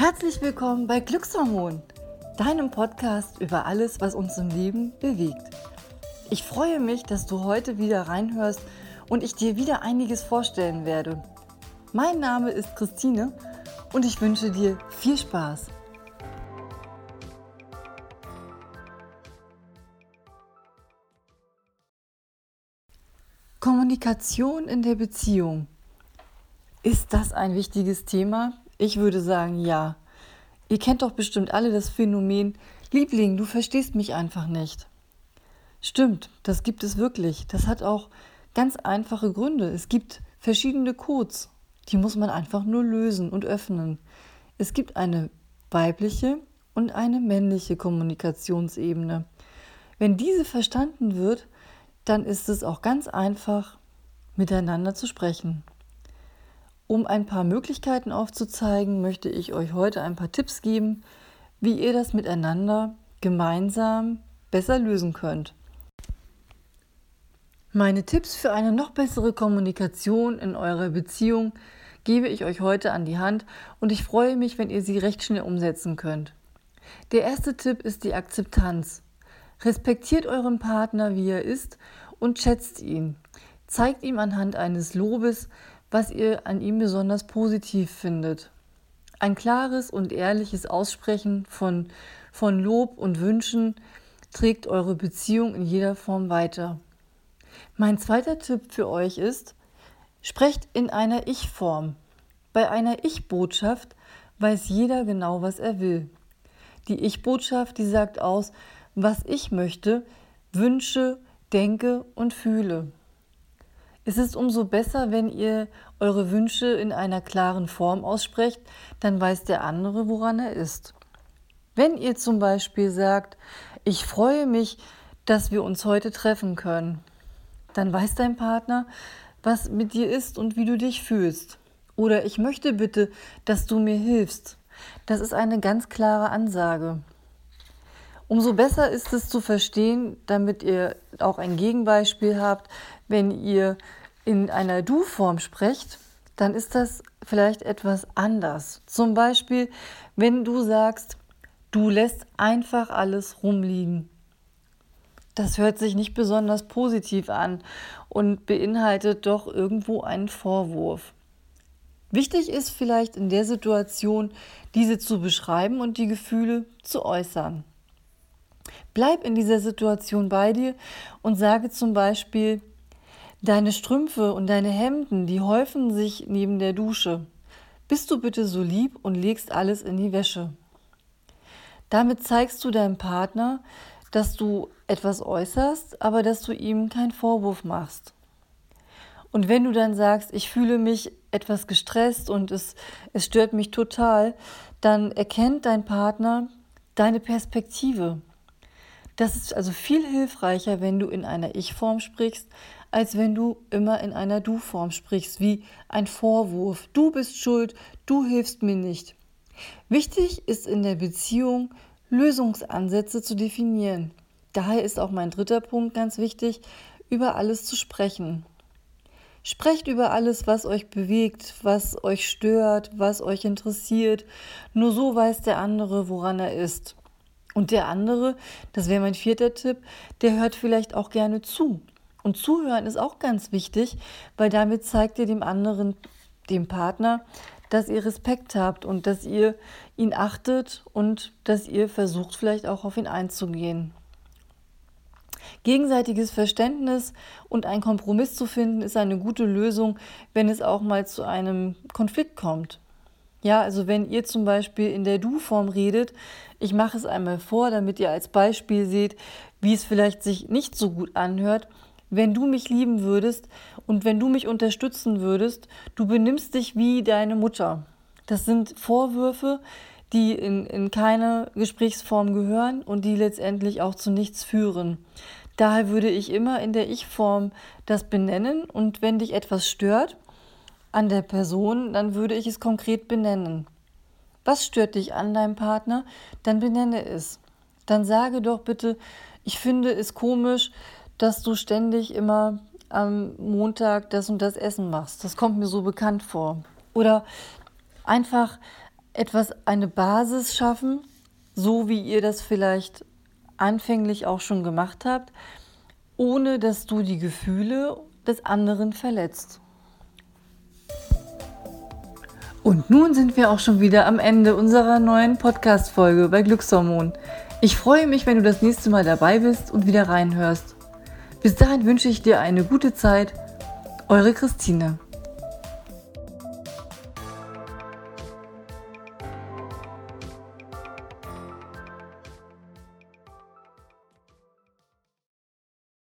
Herzlich willkommen bei Glückshormon, deinem Podcast über alles, was uns im Leben bewegt. Ich freue mich, dass du heute wieder reinhörst und ich dir wieder einiges vorstellen werde. Mein Name ist Christine und ich wünsche dir viel Spaß. Kommunikation in der Beziehung. Ist das ein wichtiges Thema? Ich würde sagen, ja. Ihr kennt doch bestimmt alle das Phänomen, Liebling, du verstehst mich einfach nicht. Stimmt, das gibt es wirklich. Das hat auch ganz einfache Gründe. Es gibt verschiedene Codes, die muss man einfach nur lösen und öffnen. Es gibt eine weibliche und eine männliche Kommunikationsebene. Wenn diese verstanden wird, dann ist es auch ganz einfach, miteinander zu sprechen. Um ein paar Möglichkeiten aufzuzeigen, möchte ich euch heute ein paar Tipps geben, wie ihr das miteinander gemeinsam besser lösen könnt. Meine Tipps für eine noch bessere Kommunikation in eurer Beziehung gebe ich euch heute an die Hand und ich freue mich, wenn ihr sie recht schnell umsetzen könnt. Der erste Tipp ist die Akzeptanz. Respektiert euren Partner, wie er ist und schätzt ihn. Zeigt ihm anhand eines Lobes, was ihr an ihm besonders positiv findet. Ein klares und ehrliches Aussprechen von, von Lob und Wünschen trägt eure Beziehung in jeder Form weiter. Mein zweiter Tipp für euch ist, sprecht in einer Ich-Form. Bei einer Ich-Botschaft weiß jeder genau, was er will. Die Ich-Botschaft, die sagt aus, was ich möchte, wünsche, denke und fühle. Es ist umso besser, wenn ihr eure Wünsche in einer klaren Form aussprecht, dann weiß der andere, woran er ist. Wenn ihr zum Beispiel sagt, ich freue mich, dass wir uns heute treffen können, dann weiß dein Partner, was mit dir ist und wie du dich fühlst. Oder ich möchte bitte, dass du mir hilfst. Das ist eine ganz klare Ansage. Umso besser ist es zu verstehen, damit ihr auch ein Gegenbeispiel habt, wenn ihr in einer Du-Form sprecht, dann ist das vielleicht etwas anders. Zum Beispiel, wenn du sagst, du lässt einfach alles rumliegen. Das hört sich nicht besonders positiv an und beinhaltet doch irgendwo einen Vorwurf. Wichtig ist vielleicht in der Situation, diese zu beschreiben und die Gefühle zu äußern. Bleib in dieser Situation bei dir und sage zum Beispiel, Deine Strümpfe und deine Hemden, die häufen sich neben der Dusche. Bist du bitte so lieb und legst alles in die Wäsche. Damit zeigst du deinem Partner, dass du etwas äußerst, aber dass du ihm keinen Vorwurf machst. Und wenn du dann sagst, ich fühle mich etwas gestresst und es, es stört mich total, dann erkennt dein Partner deine Perspektive. Das ist also viel hilfreicher, wenn du in einer Ich-Form sprichst, als wenn du immer in einer Du-Form sprichst, wie ein Vorwurf. Du bist schuld, du hilfst mir nicht. Wichtig ist in der Beziehung, Lösungsansätze zu definieren. Daher ist auch mein dritter Punkt ganz wichtig, über alles zu sprechen. Sprecht über alles, was euch bewegt, was euch stört, was euch interessiert. Nur so weiß der andere, woran er ist. Und der andere, das wäre mein vierter Tipp, der hört vielleicht auch gerne zu. Und zuhören ist auch ganz wichtig, weil damit zeigt ihr dem anderen, dem Partner, dass ihr Respekt habt und dass ihr ihn achtet und dass ihr versucht vielleicht auch auf ihn einzugehen. Gegenseitiges Verständnis und ein Kompromiss zu finden, ist eine gute Lösung, wenn es auch mal zu einem Konflikt kommt. Ja, also wenn ihr zum Beispiel in der Du-Form redet, ich mache es einmal vor, damit ihr als Beispiel seht, wie es vielleicht sich nicht so gut anhört, wenn du mich lieben würdest und wenn du mich unterstützen würdest, du benimmst dich wie deine Mutter. Das sind Vorwürfe, die in, in keine Gesprächsform gehören und die letztendlich auch zu nichts führen. Daher würde ich immer in der Ich-Form das benennen und wenn dich etwas stört an der Person, dann würde ich es konkret benennen. Was stört dich an deinem Partner? Dann benenne es. Dann sage doch bitte, ich finde es komisch, dass du ständig immer am Montag das und das Essen machst. Das kommt mir so bekannt vor. Oder einfach etwas, eine Basis schaffen, so wie ihr das vielleicht anfänglich auch schon gemacht habt, ohne dass du die Gefühle des anderen verletzt. Und nun sind wir auch schon wieder am Ende unserer neuen Podcast-Folge bei Glückshormon. Ich freue mich, wenn du das nächste Mal dabei bist und wieder reinhörst. Bis dahin wünsche ich dir eine gute Zeit. Eure Christine.